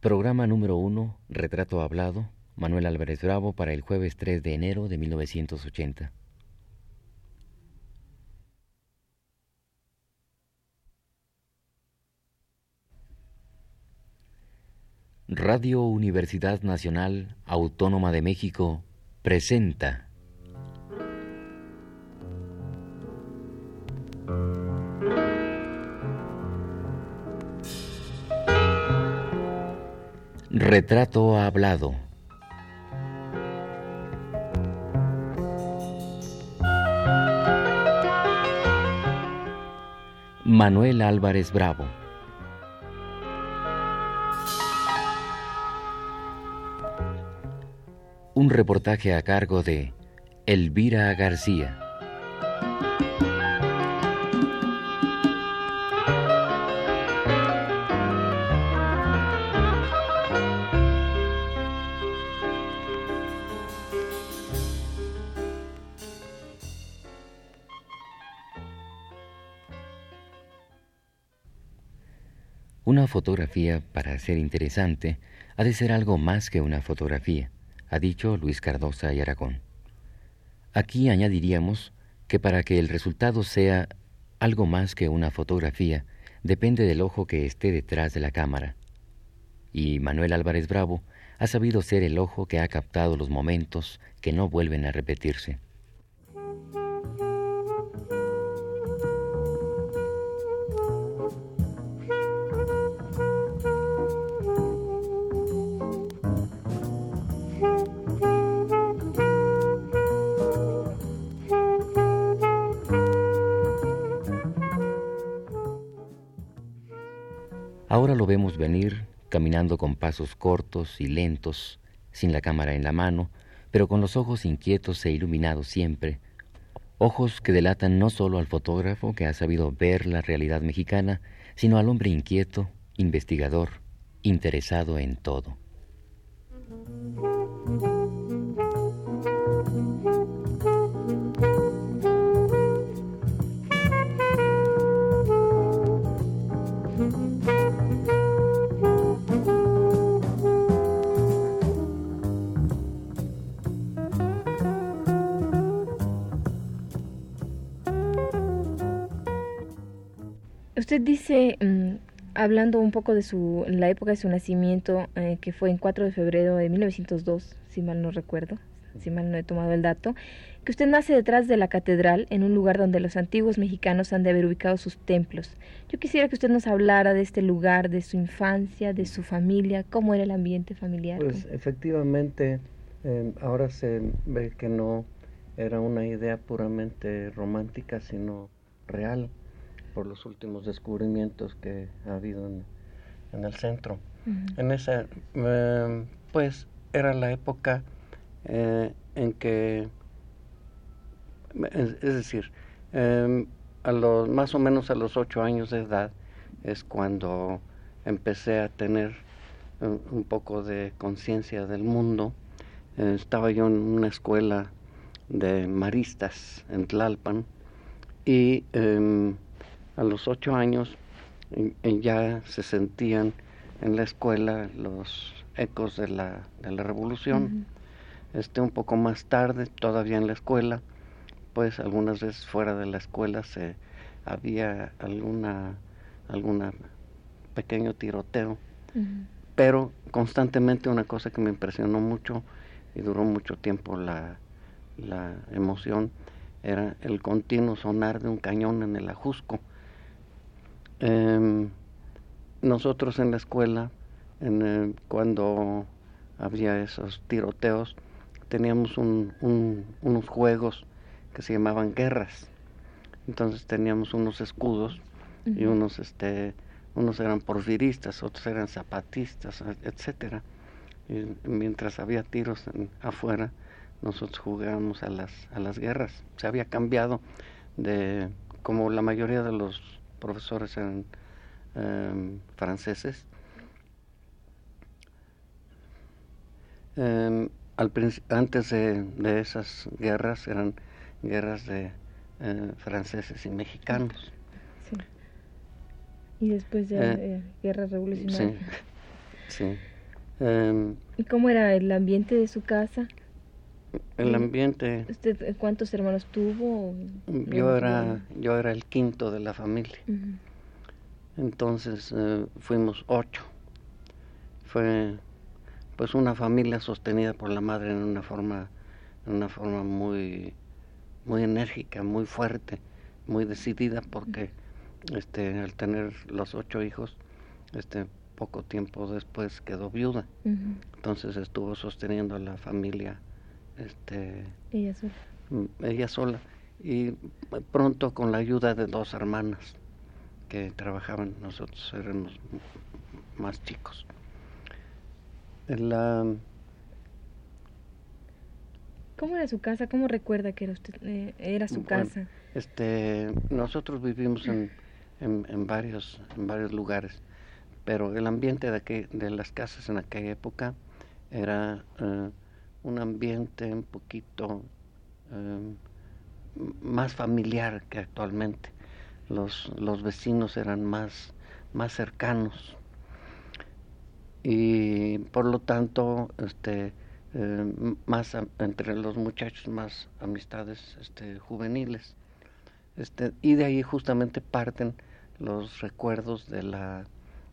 Programa número 1, Retrato Hablado, Manuel Álvarez Bravo para el jueves 3 de enero de 1980. Radio Universidad Nacional Autónoma de México presenta Retrato hablado. Manuel Álvarez Bravo. Un reportaje a cargo de Elvira García. Fotografía, para ser interesante, ha de ser algo más que una fotografía, ha dicho Luis Cardosa y Aragón. Aquí añadiríamos que para que el resultado sea algo más que una fotografía, depende del ojo que esté detrás de la cámara. Y Manuel Álvarez Bravo ha sabido ser el ojo que ha captado los momentos que no vuelven a repetirse. Ahora lo vemos venir, caminando con pasos cortos y lentos, sin la cámara en la mano, pero con los ojos inquietos e iluminados siempre, ojos que delatan no solo al fotógrafo que ha sabido ver la realidad mexicana, sino al hombre inquieto, investigador, interesado en todo. Usted dice, mm, hablando un poco de su, la época de su nacimiento, eh, que fue en 4 de febrero de 1902, si mal no recuerdo, si mal no he tomado el dato, que usted nace detrás de la catedral, en un lugar donde los antiguos mexicanos han de haber ubicado sus templos. Yo quisiera que usted nos hablara de este lugar, de su infancia, de su familia, cómo era el ambiente familiar. Pues efectivamente, eh, ahora se ve que no era una idea puramente romántica, sino real por los últimos descubrimientos que ha habido en, el centro. En esa, em, pues era la época eh, en que, es, decir, em, a los, más o menos a los ocho años de edad es cuando empecé a tener un, un poco de conciencia del mundo. Eh, estaba yo en una escuela de maristas en Tlalpan y em, a los ocho años ya se sentían en la escuela los ecos de la, de la revolución. este, un poco más tarde, todavía en la escuela, pues algunas veces fuera de la escuela se había alguna alguna pequeño tiroteo, pero constantemente una cosa que me impresionó mucho y duró mucho tiempo la, la emoción era el continuo sonar de un cañón en el Ajusco Em, nosotros en la escuela, en, cuando había esos tiroteos, teníamos unos juegos que se llamaban guerras. Entonces teníamos unos escudos y unos, este, unos eran porfiristas, otros eran zapatistas, etcétera. Y mientras había tiros afuera, nosotros jugábamos a las, a las guerras. Se había cambiado de, como la mayoría de los profesores eran em, franceses. Em, al antes de, esas guerras eran guerras de eh, franceses y mexicanos. Y después de eh, guerra revolucionaria. Sí. Em, ¿Y cómo era el ambiente de su casa? El ambiente. ¿Usted eh, cuántos hermanos tuvo? Yo era, yo era el quinto de la familia. Entonces eh, fuimos ocho. Fue pues una familia sostenida por la madre en una forma, en una forma muy, muy enérgica, muy fuerte, muy decidida, porque este, al tener los ocho hijos, este, poco tiempo después quedó viuda. Entonces estuvo sosteniendo a la familia este, ella sola. Mm, ella sola. Y pronto con la ayuda de dos hermanas que trabajaban, nosotros éramos más chicos. La, ¿Cómo era su casa? ¿Cómo recuerda que era, usted, eh, era su casa? Este, nosotros vivimos en, en, varios, en varios lugares, pero el ambiente de, que, de las casas en aquella época era eh, un ambiente un poquito em, más familiar que actualmente. Los, los vecinos eran más, más cercanos y por lo tanto este, em, más entre los muchachos más amistades este, juveniles. Este, y de ahí justamente parten los recuerdos de la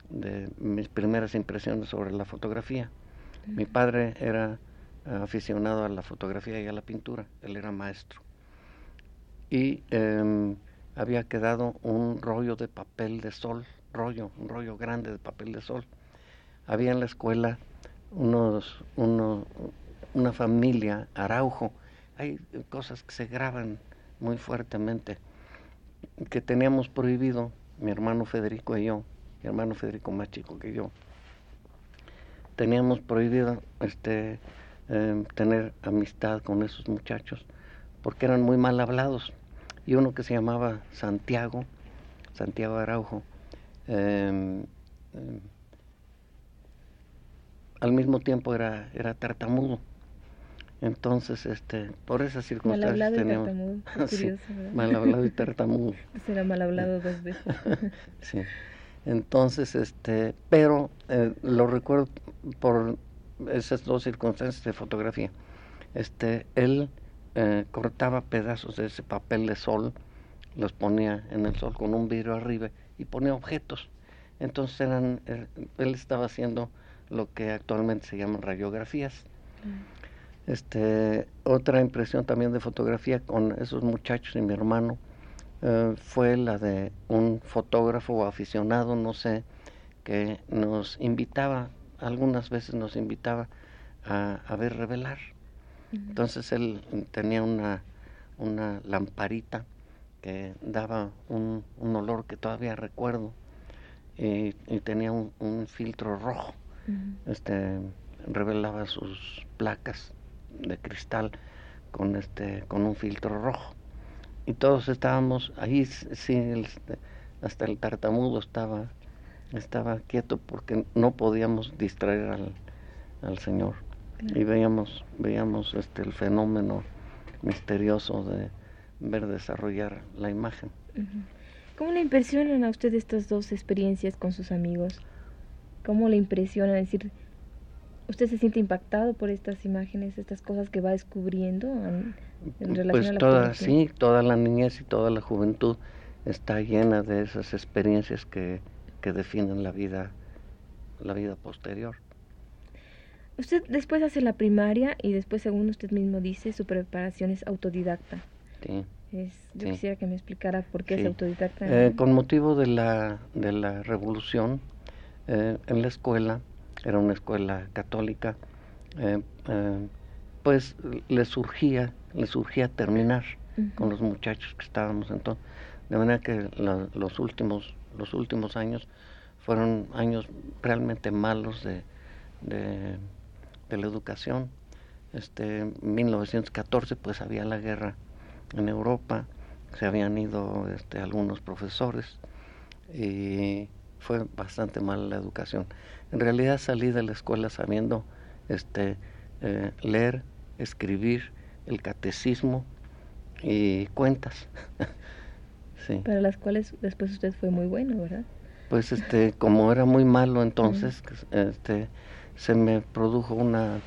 de mis primeras impresiones sobre la fotografía. Mi padre era aficionado a la fotografía y a la pintura, él era maestro. Y em, había quedado un rollo de papel de sol, rollo, un rollo grande de papel de sol. Había en la escuela unos, una familia, Araujo, hay cosas que se graban muy fuertemente, que teníamos prohibido, mi hermano Federico y yo, mi hermano Federico más chico que yo, teníamos prohibido este Em, tener amistad con esos muchachos, porque eran muy mal hablados. Y uno que se llamaba Santiago, Santiago Araujo, em, em, al mismo tiempo era, era tartamudo. Entonces, este, por esas circunstancias mal hablado teníamos... y mal hablado y tartamudo. Será mal hablado dos veces. sí. Entonces, este, pero eh, lo recuerdo por esas dos circunstancias de fotografía. Este, él eh, cortaba pedazos de ese papel de sol, los ponía en el sol con un vidrio arriba y ponía objetos. Entonces eran, eh, él estaba haciendo lo que actualmente se llaman radiografías. Mm. Este, otra impresión también de fotografía con esos muchachos y mi hermano eh, fue la de un fotógrafo aficionado, no sé, que nos invitaba algunas veces nos invitaba a, ver revelar. Entonces él tenía una, una lamparita que daba un, un olor que todavía recuerdo y, tenía un, filtro rojo. Este revelaba sus placas de cristal con este con un filtro rojo y todos estábamos ahí sí hasta el tartamudo estaba estaba quieto porque no podíamos distraer al, al Señor. Y veíamos, veíamos este, el fenómeno misterioso de ver desarrollar la imagen. ¿Cómo le impresionan a usted estas dos experiencias con sus amigos? ¿Cómo le impresionan? Es decir, ¿usted se siente impactado por estas imágenes, estas cosas que va descubriendo en, relación pues a la toda, sí, toda la niñez y toda la juventud está llena de esas experiencias que, que definen la vida, la vida posterior. Usted después hace la primaria y después, según usted mismo dice, su preparación es autodidacta. Sí. yo quisiera que me explicara por qué es autodidacta. Eh, con motivo de la, de la revolución, eh, en la escuela, era una escuela católica, eh, pues le surgía, le surgía terminar con los muchachos que estábamos entonces. De manera que los últimos los últimos años fueron años realmente malos de, de, la educación. Este, en 1914 pues había la guerra en Europa, se habían ido este, algunos profesores y fue bastante mala la educación. En realidad salí de la escuela sabiendo este, eh, leer, escribir, el catecismo y cuentas. Para las cuales después usted fue muy bueno, ¿verdad? pues este, como era muy malo entonces, este, se me produjo una,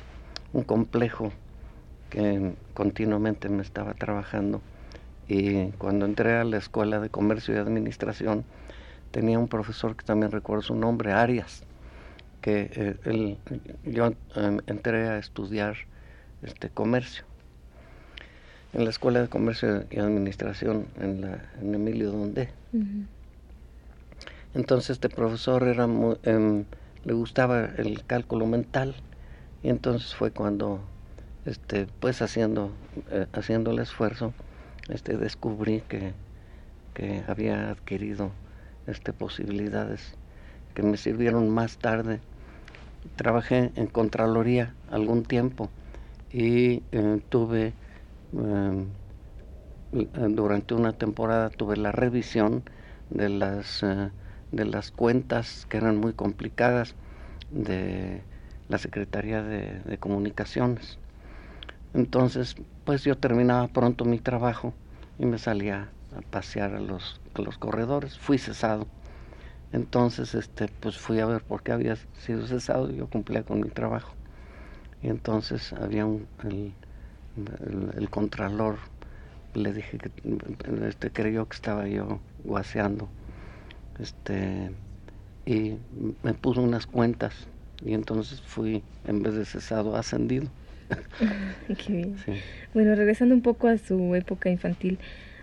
un complejo que continuamente me estaba trabajando. Y cuando entré a la escuela de comercio y administración tenía un profesor que también recuerdo su nombre, Arias, que eh, él, yo em, entré a estudiar este comercio en la escuela de comercio y administración en, la, en Emilio Donde. Entonces este profesor era em, le gustaba el cálculo mental y entonces fue cuando este pues haciendo eh, haciendo el esfuerzo este descubrí que, que había adquirido este posibilidades que me sirvieron más tarde trabajé en contraloría algún tiempo y eh, tuve em, durante una temporada tuve la revisión de las eh, de las cuentas que eran muy complicadas de la Secretaría de, Comunicaciones. Entonces, pues yo terminaba pronto mi trabajo y me salía a pasear a los, a los corredores. Fui cesado. Entonces, este, pues fui a ver por qué había sido cesado y yo cumplía con mi trabajo. Y entonces había un, el, el, contralor, le dije que este, creyó que estaba yo guaseando este y me puso unas cuentas y entonces fui en vez de cesado ascendido Qué bien. Bueno, regresando un poco a su época infantil,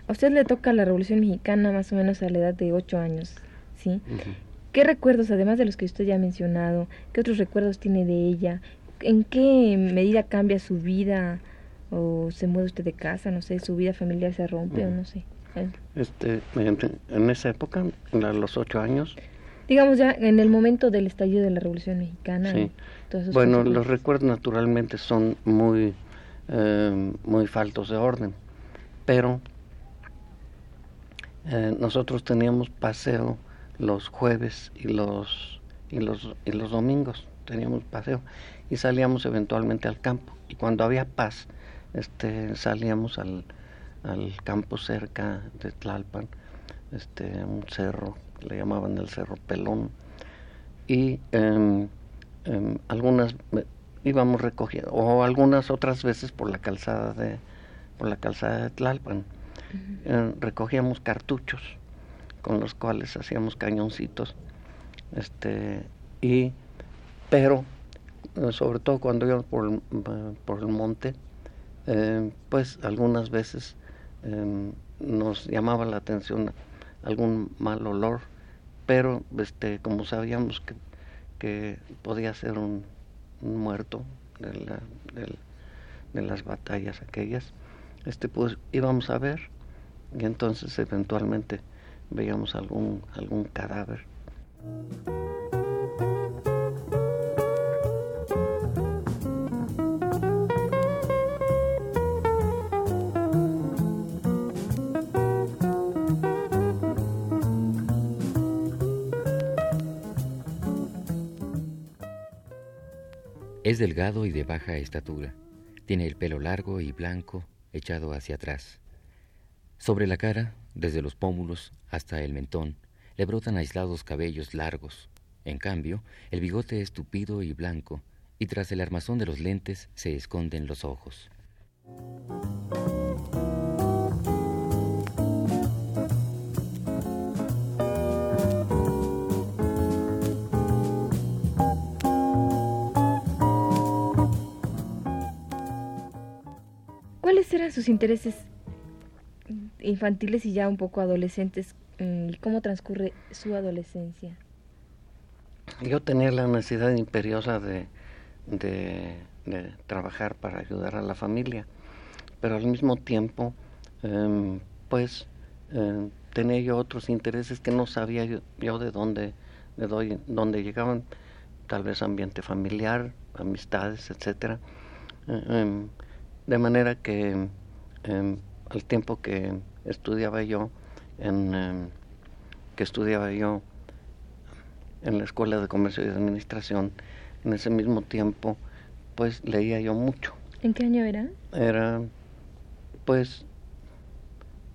a usted le toca la Revolución Mexicana más o menos a la edad de ocho años, ¿sí? ¿Qué recuerdos, además de los que usted ya ha mencionado, qué otros recuerdos tiene de ella? ¿En qué medida cambia su vida o se mueve usted de casa, no sé, su vida familiar se rompe o no sé? Este, en, esa época, a los ocho años. Digamos ya en el momento del estallido de la Revolución Mexicana. Sí. Bueno, los recuerdos naturalmente son muy, eh, muy faltos de orden, pero eh, nosotros teníamos paseo los jueves y los, y los, y los domingos, teníamos paseo y salíamos eventualmente al campo. Y cuando había paz, este, salíamos al, al campo cerca de Tlalpan, este, un cerro, le llamaban el Cerro Pelón, y em, em, algunas íbamos recogiendo, o algunas otras veces por la calzada de, por la calzada de Tlalpan, eh, recogíamos cartuchos con los cuales hacíamos cañoncitos, este, y, pero eh, sobre todo cuando íbamos por, por el monte, eh, pues algunas veces Em, nos llamaba la atención algún mal olor, pero este, como sabíamos que, podía ser un, muerto de, la, de, las batallas aquellas, este, pues íbamos a ver y entonces eventualmente veíamos algún, algún cadáver. Es delgado y de baja estatura. Tiene el pelo largo y blanco echado hacia atrás. Sobre la cara, desde los pómulos hasta el mentón, le brotan aislados cabellos largos. En cambio, el bigote es tupido y blanco, y tras el armazón de los lentes se esconden los ojos. Sus intereses infantiles y ya un poco adolescentes? Mm, ¿Y cómo transcurre su adolescencia? Yo tenía la necesidad imperiosa de, de, trabajar para ayudar a la familia, pero al mismo tiempo, em, pues, em, tenía yo otros intereses que no sabía yo, de dónde, de dónde llegaban, tal vez ambiente familiar, amistades, etcétera. Em, de manera que em, al tiempo que estudiaba yo en em, que estudiaba yo en la escuela de comercio y administración, en ese mismo tiempo, pues leía yo mucho. ¿En qué año era? Era, pues,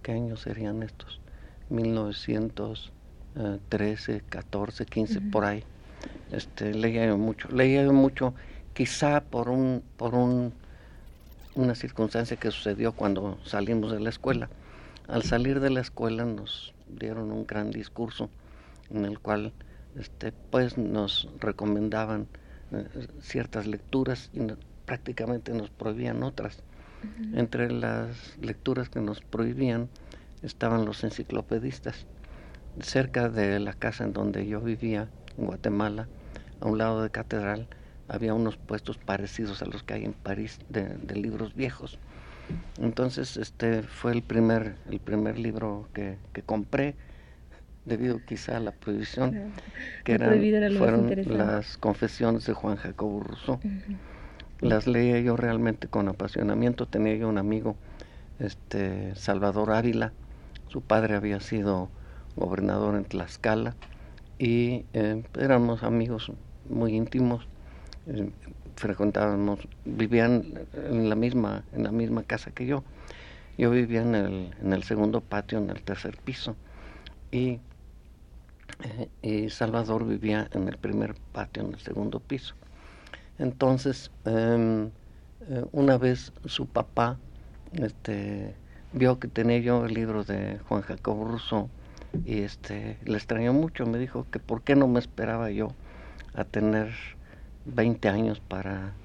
¿qué años serían estos? 1900, 13, 14, 15, por ahí. Este, leía yo mucho, leía yo mucho, quizá por un, por un, una circunstancia que sucedió cuando salimos de la escuela. Al salir de la escuela nos dieron un gran discurso en el cual este, pues nos recomendaban eh, ciertas lecturas y prácticamente nos prohibían otras. Entre las lecturas que nos prohibían estaban los enciclopedistas. Cerca de la casa en donde yo vivía, en Guatemala, a un lado de Catedral, había unos puestos parecidos a los que hay en París de, libros viejos. Entonces, este fue el primer, el primer libro que, que compré, debido quizá a la prohibición, que eran, fueron las confesiones de Juan Jacobo Rousseau. Las leía yo realmente con apasionamiento. Tenía yo un amigo, este Salvador Ávila, su padre había sido gobernador en Tlaxcala y eh, éramos amigos muy íntimos. Eh, frecuentábamos, vivían en la misma en la misma casa que yo. Yo vivía en el, en el segundo patio, en el tercer piso, y, eh, y Salvador vivía en el primer patio, en el segundo piso. Entonces, em, una vez su papá este, vio que tenía yo el libro de Juan Jacobo Rousseau y este le extrañó mucho, me dijo que por qué no me esperaba yo a tener 20 años para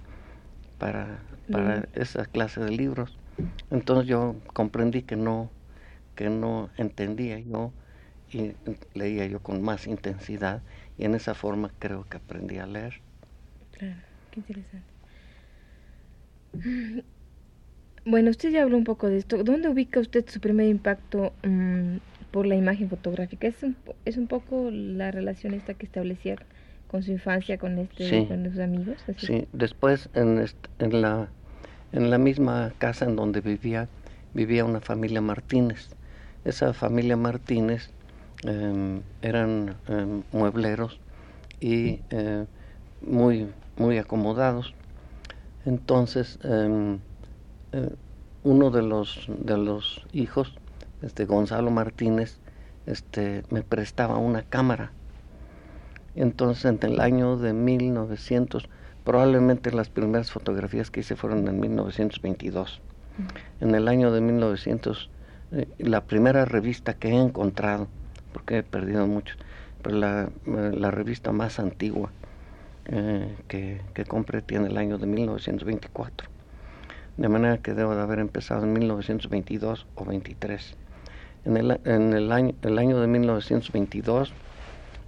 para para esa clase de libros. Entonces yo comprendí que no que no entendía yo y leía yo con más intensidad y en esa forma creo que aprendí a leer. Claro, qué interesante. Bueno, usted ya habló un poco de esto. ¿Dónde ubica usted su primer impacto mm, por la imagen fotográfica? ¿Es un, ¿Es un poco la relación esta que establecía con su infancia, con, este, con sus amigos? Sí, después en, en, la, en la misma casa en donde vivía, vivía una familia Martínez. Esa familia Martínez em, eran em, muebleros y eh, muy, muy acomodados. Entonces, em, eh, uno de los, de los hijos, este Gonzalo Martínez, este, me prestaba una cámara. Entonces, en el año de 1900, probablemente las primeras fotografías que hice fueron en 1922. En el año de 1900, eh, la primera revista que he encontrado, porque he perdido muchos, pero la, eh, la revista más antigua que, que compré tiene el año de 1924 de manera que debo de haber empezado en 1922 o 23. En el, en el, año, el año de 1922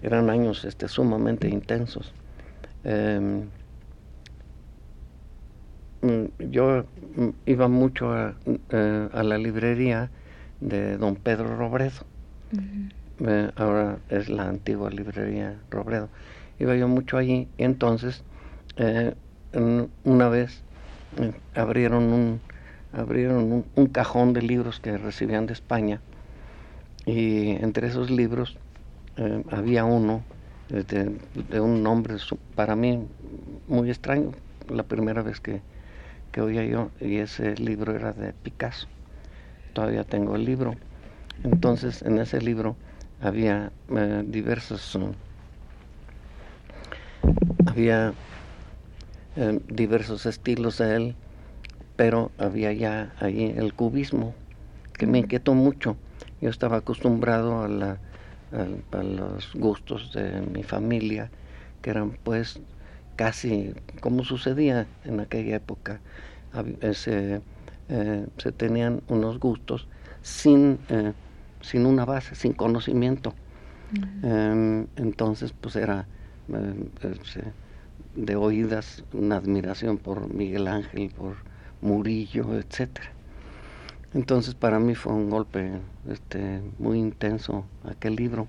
eran años este, sumamente intensos. Em, mm, yo mm, iba mucho eh, a, la librería de don Pedro Robredo. Eh, ahora es la antigua librería Robredo. Iba yo mucho allí y entonces eh, una vez abrieron un abrieron un, cajón de libros que recibían de España y entre esos libros eh, había uno de, un nombre para mí muy extraño la primera vez que, que oía yo y ese libro era de Picasso todavía tengo el libro entonces en ese libro había eh, diversos había diversos estilos de él, pero había ya ahí el cubismo que me inquietó mucho. Yo estaba acostumbrado a, la, a, los gustos de mi familia, que eran pues casi como sucedía en aquella época. Se, eh, se tenían unos gustos sin, eh, sin una base, sin conocimiento. Em, entonces, pues era, eh, de oídas una admiración por Miguel Ángel, por Murillo, etcétera. Entonces para mí fue un golpe este, muy intenso aquel libro,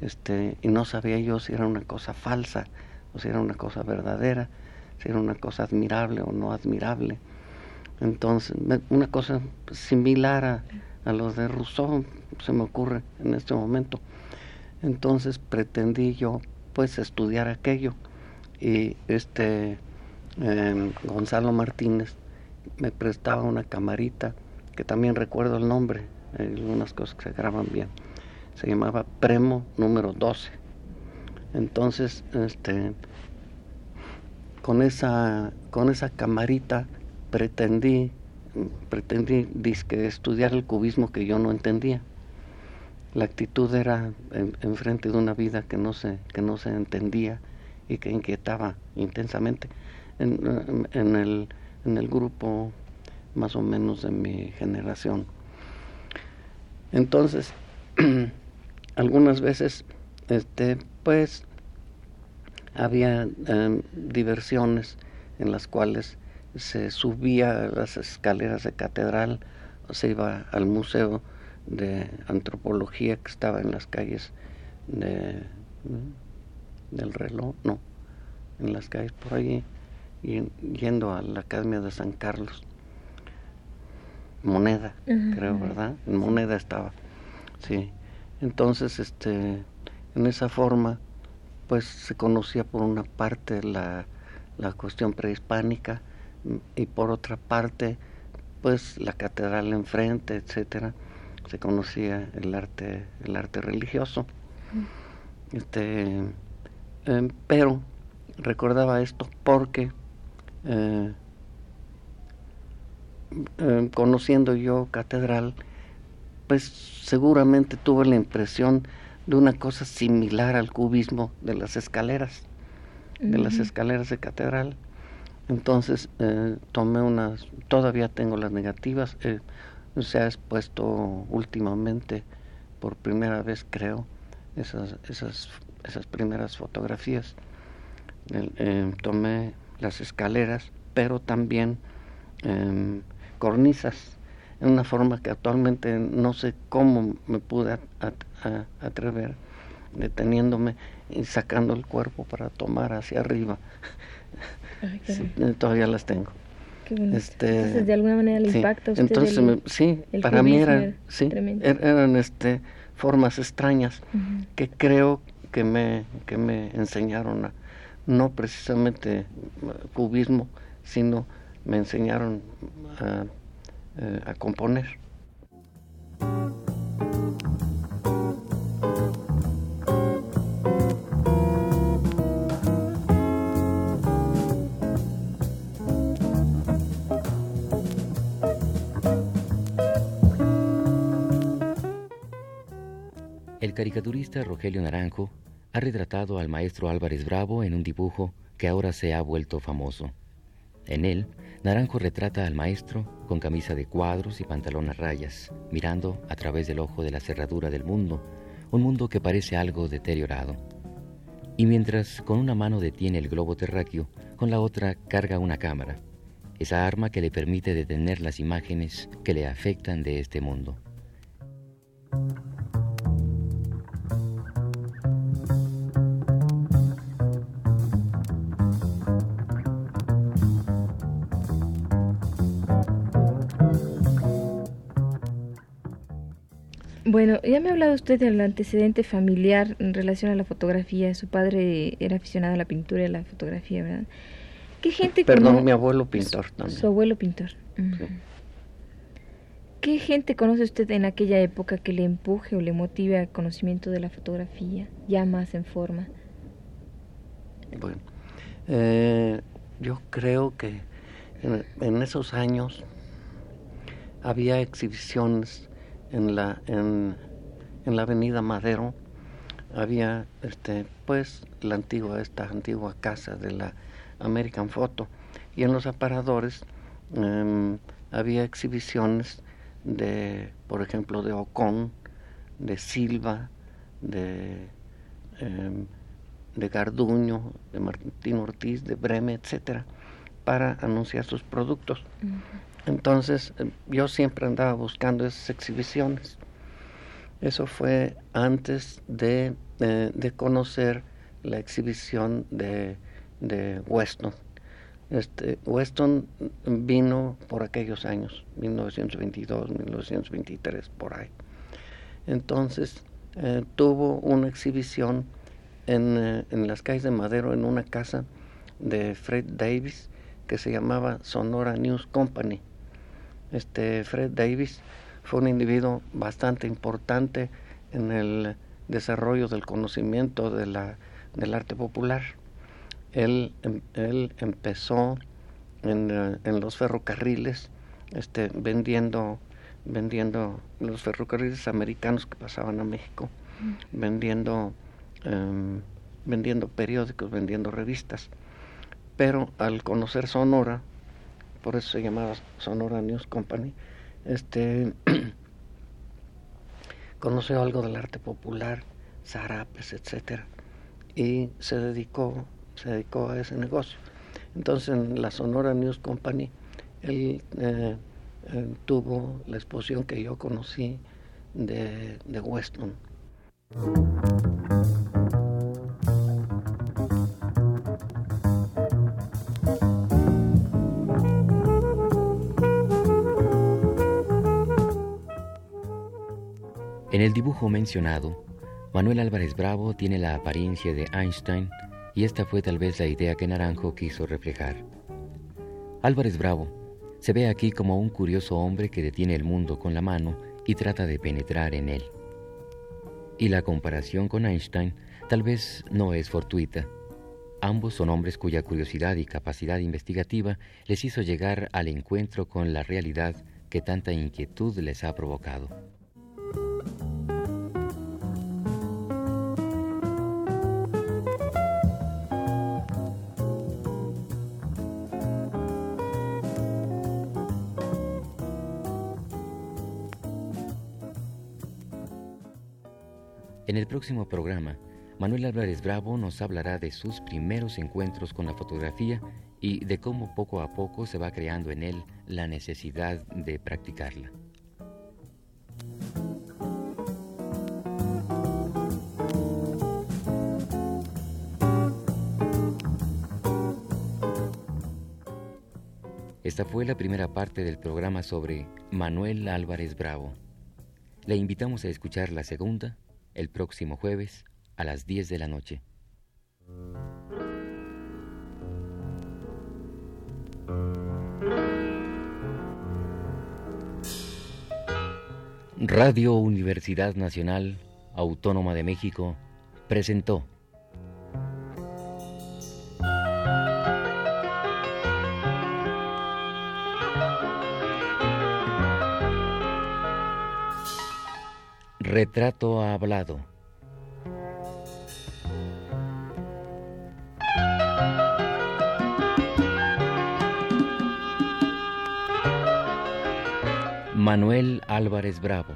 este, y no sabía yo si era una cosa falsa o si era una cosa verdadera, si era una cosa admirable o no admirable. Entonces, una cosa similar a, a los de Rousseau se me ocurre en este momento. Entonces pretendí yo pues estudiar aquello y este em, Gonzalo Martínez me prestaba una camarita que también recuerdo el nombre, algunas cosas que se graban bien. se llamaba Premo número 12. Entonces, este, con esa, con esa camarita pretendí, pretendí estudiar el cubismo que yo no entendía. La actitud era enfrente de una vida que no se, que no se entendía y que inquietaba intensamente en, en, el, en el grupo más o menos de mi generación. Entonces, algunas veces, este, pues, había em, diversiones en las cuales se subía las escaleras de catedral, se iba al museo de antropología que estaba en las calles de, del reloj, no, en las calles por allí, y yendo a la Academia de San Carlos. Moneda, creo, ¿verdad? En Moneda estaba, sí. Entonces, este, en esa forma, pues se conocía por una parte la, la cuestión prehispánica y por otra parte, pues la catedral enfrente, etcétera, se conocía el arte, el arte religioso. Este, em, pero recordaba esto porque eh, em, conociendo yo catedral, pues seguramente tuve la impresión de una cosa similar al cubismo de las escaleras, de las escaleras de catedral. Entonces eh, tomé unas, todavía tengo las negativas, eh, se ha expuesto últimamente por primera vez creo esas, esas, esas primeras fotografías. Eh, tomé las escaleras, pero también em, cornisas en una forma que actualmente no sé cómo me pude atrever, deteniéndome y sacando el cuerpo para tomar hacia arriba. todavía las tengo. Este, entonces, de alguna manera el impacto. entonces, sí, para mí eran, sí, er, eran este, formas extrañas que creo que me, que me enseñaron a, no precisamente cubismo, sino me enseñaron a eh, a componer. El caricaturista Rogelio Naranjo ha retratado al maestro Álvarez Bravo en un dibujo que ahora se ha vuelto famoso. En él, Naranjo retrata al maestro con camisa de cuadros y pantalón a rayas, mirando a través del ojo de la cerradura del mundo, un mundo que parece algo deteriorado. Y mientras con una mano detiene el globo terráqueo, con la otra carga una cámara, esa arma que le permite detener las imágenes que le afectan de este mundo. Bueno, ya me ha hablado usted del antecedente familiar en relación a la fotografía. Su padre era aficionado a la pintura y a la fotografía, ¿verdad? ¿Qué gente Perdón, mi abuelo pintor también. Su abuelo pintor. ¿Qué gente conoce usted en aquella época que le empuje o le motive al conocimiento de la fotografía, ya más en forma? Bueno, eh, yo creo que en esos años había exhibiciones en la, en, la avenida Madero había este pues la antigua esta antigua casa de la American Photo. Y en los aparadores em, había exhibiciones de por ejemplo de Ocon de Silva de em, de Garduño de Martín Ortiz de Breme etcétera para anunciar sus productos entonces eh, yo siempre andaba buscando esas exhibiciones. Eso fue antes de, de, conocer la exhibición de, de Weston. Este, Weston vino por aquellos años, 1922, 1923, por ahí. Entonces eh, tuvo una exhibición en, eh, en las calles de Madero, en una casa de Fred Davis, que se llamaba Sonora News Company este Fred Davis fue un individuo bastante importante en el desarrollo del conocimiento de la, del arte popular. Él, em, él empezó en, eh, en, los ferrocarriles este, vendiendo, vendiendo los ferrocarriles americanos que pasaban a México, vendiendo, em, vendiendo periódicos, vendiendo revistas. Pero al conocer Sonora, por eso se llamaba Sonora News Company, este conoció algo del arte popular, zarapes, etcétera, y se dedicó, se dedicó a ese negocio. Entonces en la Sonora News Company él eh, eh, tuvo la exposición que yo conocí de, de Weston. En el dibujo mencionado, Manuel Álvarez Bravo tiene la apariencia de Einstein y esta fue tal vez la idea que Naranjo quiso reflejar. Álvarez Bravo se ve aquí como un curioso hombre que detiene el mundo con la mano y trata de penetrar en él. Y la comparación con Einstein tal vez no es fortuita. Ambos son hombres cuya curiosidad y capacidad investigativa les hizo llegar al encuentro con la realidad que tanta inquietud les ha provocado. El próximo programa, Manuel Álvarez Bravo nos hablará de sus primeros encuentros con la fotografía y de cómo poco a poco se va creando en él la necesidad de practicarla. Esta fue la primera parte del programa sobre Manuel Álvarez Bravo. Le invitamos a escuchar la segunda el próximo jueves a las 10 de la noche. Radio Universidad Nacional Autónoma de México presentó Retrato hablado. Manuel Álvarez Bravo.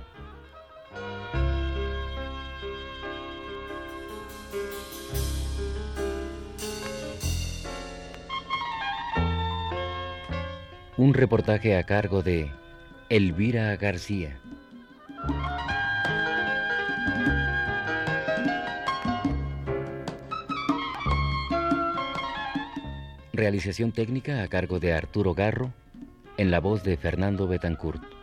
Un reportaje a cargo de Elvira García. Realización técnica a cargo de Arturo Garro, en la voz de Fernando Betancourt.